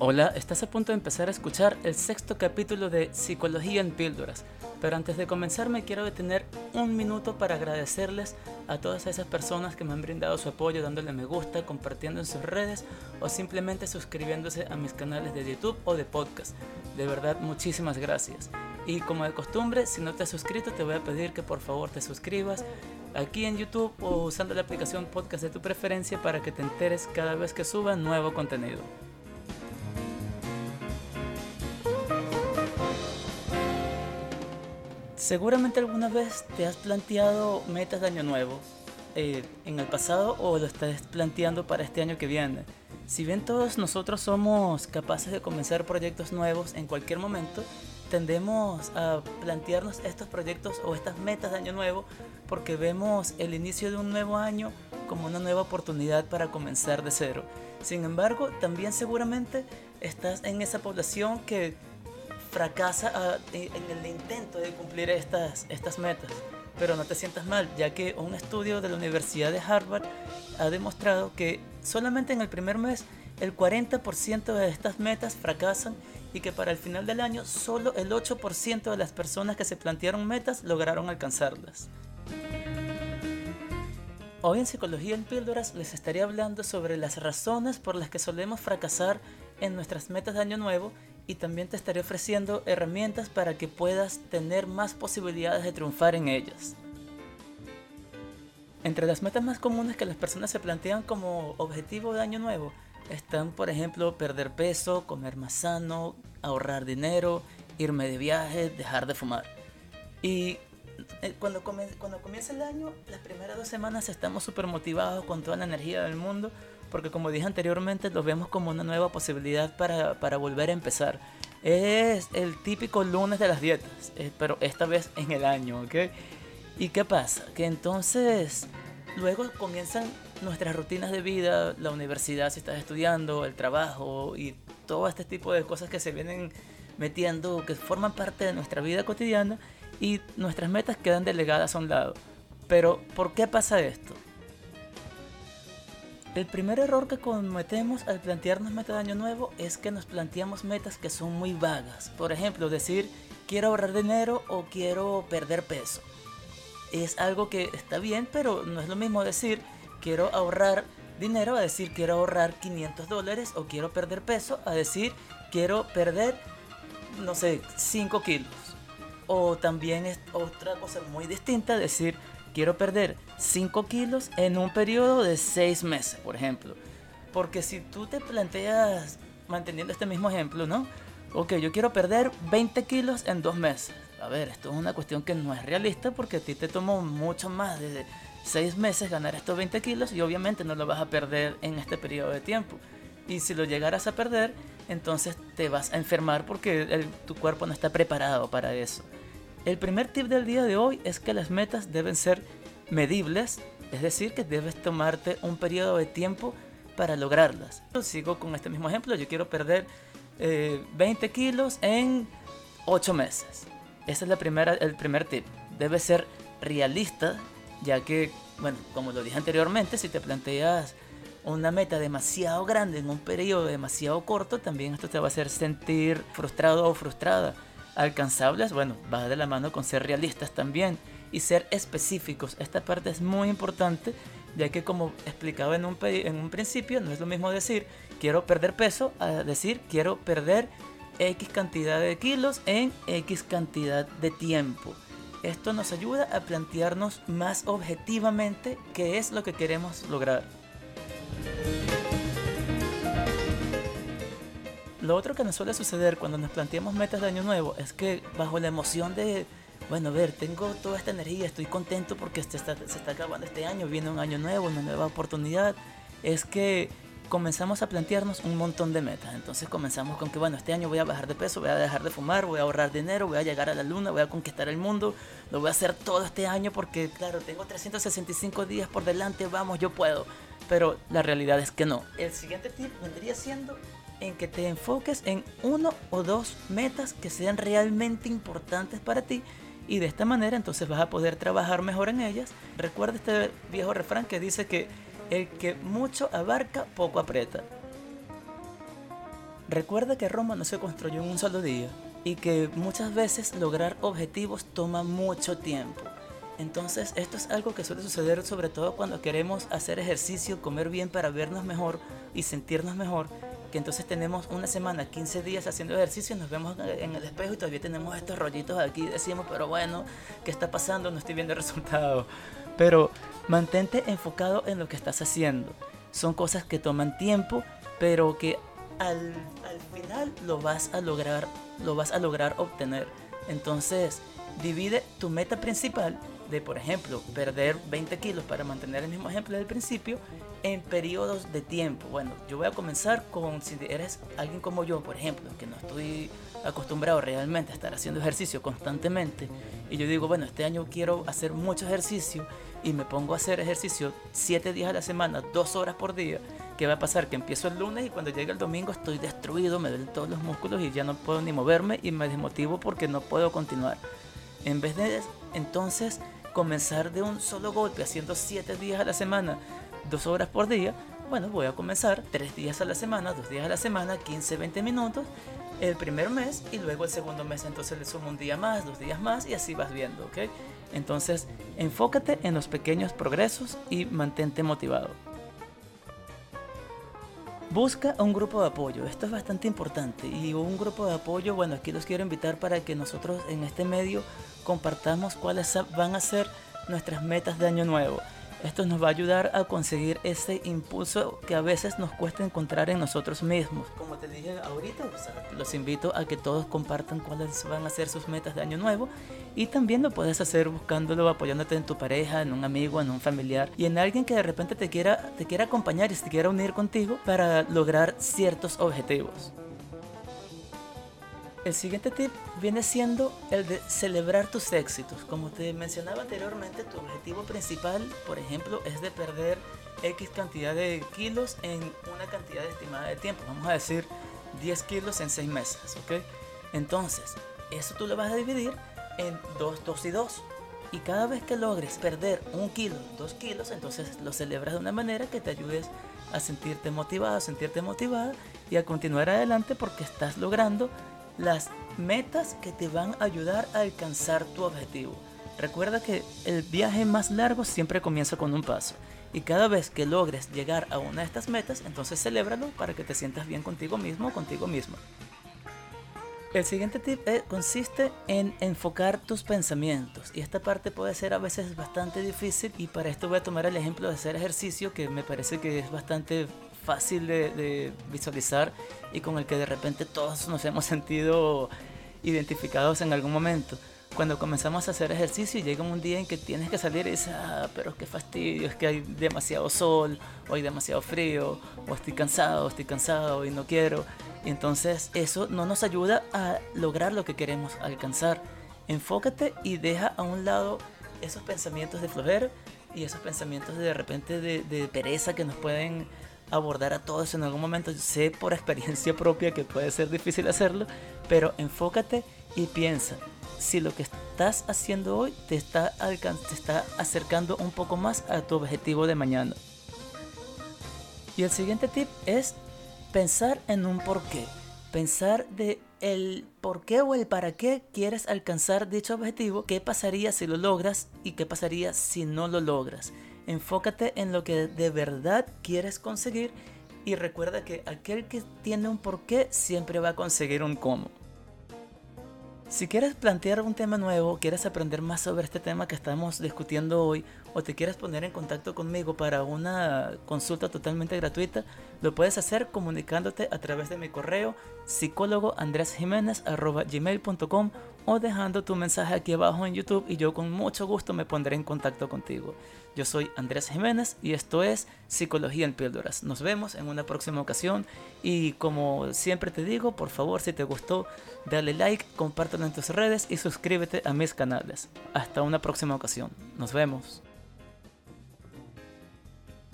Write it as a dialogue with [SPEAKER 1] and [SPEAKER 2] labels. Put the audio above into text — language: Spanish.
[SPEAKER 1] Hola, estás a punto de empezar a escuchar el sexto capítulo de Psicología en Píldoras, pero antes de comenzar me quiero detener un minuto para agradecerles a todas esas personas que me han brindado su apoyo dándole me gusta, compartiendo en sus redes o simplemente suscribiéndose a mis canales de YouTube o de podcast. De verdad, muchísimas gracias. Y como de costumbre, si no te has suscrito, te voy a pedir que por favor te suscribas aquí en YouTube o usando la aplicación podcast de tu preferencia para que te enteres cada vez que suba nuevo contenido. Seguramente alguna vez te has planteado metas de año nuevo eh, en el pasado o lo estás planteando para este año que viene. Si bien todos nosotros somos capaces de comenzar proyectos nuevos en cualquier momento, tendemos a plantearnos estos proyectos o estas metas de año nuevo porque vemos el inicio de un nuevo año como una nueva oportunidad para comenzar de cero. Sin embargo, también seguramente estás en esa población que fracasa ah, en el intento de cumplir estas, estas metas. Pero no te sientas mal, ya que un estudio de la Universidad de Harvard ha demostrado que solamente en el primer mes el 40% de estas metas fracasan y que para el final del año solo el 8% de las personas que se plantearon metas lograron alcanzarlas. Hoy en Psicología en Píldoras les estaré hablando sobre las razones por las que solemos fracasar en nuestras metas de año nuevo y también te estaré ofreciendo herramientas para que puedas tener más posibilidades de triunfar en ellas. Entre las metas más comunes que las personas se plantean como objetivo de año nuevo están, por ejemplo, perder peso, comer más sano, ahorrar dinero, irme de viaje, dejar de fumar. Y eh, cuando, cuando comienza el año, las primeras dos semanas estamos súper motivados con toda la energía del mundo porque como dije anteriormente, lo vemos como una nueva posibilidad para, para volver a empezar. Es el típico lunes de las dietas, eh, pero esta vez en el año, ¿ok? ¿Y qué pasa? Que entonces luego comienzan nuestras rutinas de vida, la universidad si estás estudiando, el trabajo y todo este tipo de cosas que se vienen metiendo, que forman parte de nuestra vida cotidiana y nuestras metas quedan delegadas a un lado. Pero ¿por qué pasa esto? El primer error que cometemos al plantearnos metas de año nuevo es que nos planteamos metas que son muy vagas. Por ejemplo, decir quiero ahorrar dinero o quiero perder peso. Es algo que está bien, pero no es lo mismo decir quiero ahorrar dinero a decir quiero ahorrar 500 dólares o quiero perder peso a decir quiero perder, no sé, 5 kilos. O también es otra cosa muy distinta decir quiero perder 5 kilos en un periodo de 6 meses, por ejemplo. Porque si tú te planteas, manteniendo este mismo ejemplo, ¿no? Ok, yo quiero perder 20 kilos en 2 meses. A ver, esto es una cuestión que no es realista porque a ti te tomó mucho más de 6 meses ganar estos 20 kilos y obviamente no lo vas a perder en este periodo de tiempo. Y si lo llegaras a perder, entonces te vas a enfermar porque tu cuerpo no está preparado para eso. El primer tip del día de hoy es que las metas deben ser medibles, es decir, que debes tomarte un periodo de tiempo para lograrlas. Sigo con este mismo ejemplo, yo quiero perder 20 eh, kilos en 8 meses. Ese es la primera, el primer tip. Debe ser realista, ya que, bueno, como lo dije anteriormente, si te planteas una meta demasiado grande en un periodo demasiado corto, también esto te va a hacer sentir frustrado o frustrada alcanzables, bueno, va de la mano con ser realistas también y ser específicos. Esta parte es muy importante, ya que como explicaba en un, en un principio, no es lo mismo decir quiero perder peso a decir quiero perder X cantidad de kilos en X cantidad de tiempo. Esto nos ayuda a plantearnos más objetivamente qué es lo que queremos lograr. Lo otro que nos suele suceder cuando nos planteamos metas de año nuevo es que bajo la emoción de, bueno, a ver, tengo toda esta energía, estoy contento porque se está, se está acabando este año, viene un año nuevo, una nueva oportunidad, es que comenzamos a plantearnos un montón de metas. Entonces comenzamos con que, bueno, este año voy a bajar de peso, voy a dejar de fumar, voy a ahorrar dinero, voy a llegar a la luna, voy a conquistar el mundo, lo voy a hacer todo este año porque, claro, tengo 365 días por delante, vamos, yo puedo. Pero la realidad es que no. El siguiente tip vendría siendo en que te enfoques en uno o dos metas que sean realmente importantes para ti y de esta manera entonces vas a poder trabajar mejor en ellas. Recuerda este viejo refrán que dice que el que mucho abarca, poco aprieta. Recuerda que Roma no se construyó en un solo día y que muchas veces lograr objetivos toma mucho tiempo. Entonces esto es algo que suele suceder sobre todo cuando queremos hacer ejercicio, comer bien para vernos mejor y sentirnos mejor. Entonces tenemos una semana, 15 días haciendo ejercicio nos vemos en el espejo y todavía tenemos estos rollitos aquí. Decimos, pero bueno, ¿qué está pasando? No estoy viendo resultados. Pero mantente enfocado en lo que estás haciendo. Son cosas que toman tiempo, pero que al, al final lo vas a lograr, lo vas a lograr obtener. Entonces, divide tu meta principal de, por ejemplo, perder 20 kilos para mantener el mismo ejemplo del principio en periodos de tiempo. Bueno, yo voy a comenzar con, si eres alguien como yo, por ejemplo, que no estoy acostumbrado realmente a estar haciendo ejercicio constantemente, y yo digo, bueno, este año quiero hacer mucho ejercicio y me pongo a hacer ejercicio 7 días a la semana, 2 horas por día, ¿qué va a pasar? Que empiezo el lunes y cuando llega el domingo estoy destruido, me duelen todos los músculos y ya no puedo ni moverme y me desmotivo porque no puedo continuar. En vez de entonces comenzar de un solo golpe haciendo 7 días a la semana, 2 horas por día, bueno, voy a comenzar 3 días a la semana, 2 días a la semana, 15, 20 minutos el primer mes y luego el segundo mes entonces le sumo un día más, dos días más y así vas viendo, ¿ok? Entonces enfócate en los pequeños progresos y mantente motivado. Busca un grupo de apoyo, esto es bastante importante y un grupo de apoyo, bueno, aquí los quiero invitar para que nosotros en este medio compartamos cuáles van a ser nuestras metas de año nuevo. Esto nos va a ayudar a conseguir ese impulso que a veces nos cuesta encontrar en nosotros mismos. Como te dije ahorita, los invito a que todos compartan cuáles van a ser sus metas de año nuevo y también lo puedes hacer buscándolo, apoyándote en tu pareja, en un amigo, en un familiar y en alguien que de repente te quiera, te quiera acompañar y se quiera unir contigo para lograr ciertos objetivos. El siguiente tip viene siendo el de celebrar tus éxitos. Como te mencionaba anteriormente, tu objetivo principal, por ejemplo, es de perder X cantidad de kilos en una cantidad estimada de tiempo. Vamos a decir 10 kilos en 6 meses, ¿ok? Entonces, eso tú lo vas a dividir en 2, 2 y 2. Y cada vez que logres perder un kilo, 2 kilos, entonces lo celebras de una manera que te ayudes a sentirte motivado, a sentirte motivada y a continuar adelante porque estás logrando las metas que te van a ayudar a alcanzar tu objetivo. Recuerda que el viaje más largo siempre comienza con un paso. Y cada vez que logres llegar a una de estas metas, entonces celébralo para que te sientas bien contigo mismo o contigo mismo. El siguiente tip eh, consiste en enfocar tus pensamientos y esta parte puede ser a veces bastante difícil y para esto voy a tomar el ejemplo de hacer ejercicio que me parece que es bastante fácil de, visualizar y con el que de repente todos nos hemos sentido identificados en algún momento. Cuando comenzamos a hacer ejercicio y llega un día en que tienes que salir y dices, ah, pero qué fastidio, es que hay demasiado sol, o hay demasiado frío, o estoy cansado, estoy cansado y no quiero. Y entonces eso no nos ayuda a lograr lo que queremos alcanzar. Enfócate y deja a un lado esos pensamientos de flojera y esos pensamientos de, de repente de, de pereza que nos pueden abordar a todos en algún momento. Sé por experiencia propia que puede ser difícil hacerlo, pero enfócate y piensa si lo que estás haciendo hoy te está, te está acercando un poco más a tu objetivo de mañana. Y el siguiente tip es pensar en un porqué. Pensar de el por qué o el para qué quieres alcanzar dicho objetivo, qué pasaría si lo logras y qué pasaría si no lo logras. Enfócate en lo que de verdad quieres conseguir y recuerda que aquel que tiene un porqué siempre va a conseguir un cómo. Si quieres plantear un tema nuevo, quieres aprender más sobre este tema que estamos discutiendo hoy o te quieres poner en contacto conmigo para una consulta totalmente gratuita, lo puedes hacer comunicándote a través de mi correo psicólogo o dejando tu mensaje aquí abajo en YouTube y yo con mucho gusto me pondré en contacto contigo. Yo soy Andrés Jiménez y esto es Psicología en Píldoras. Nos vemos en una próxima ocasión y como siempre te digo, por favor si te gustó, dale like, compártelo en tus redes y suscríbete a mis canales. Hasta una próxima ocasión. Nos vemos.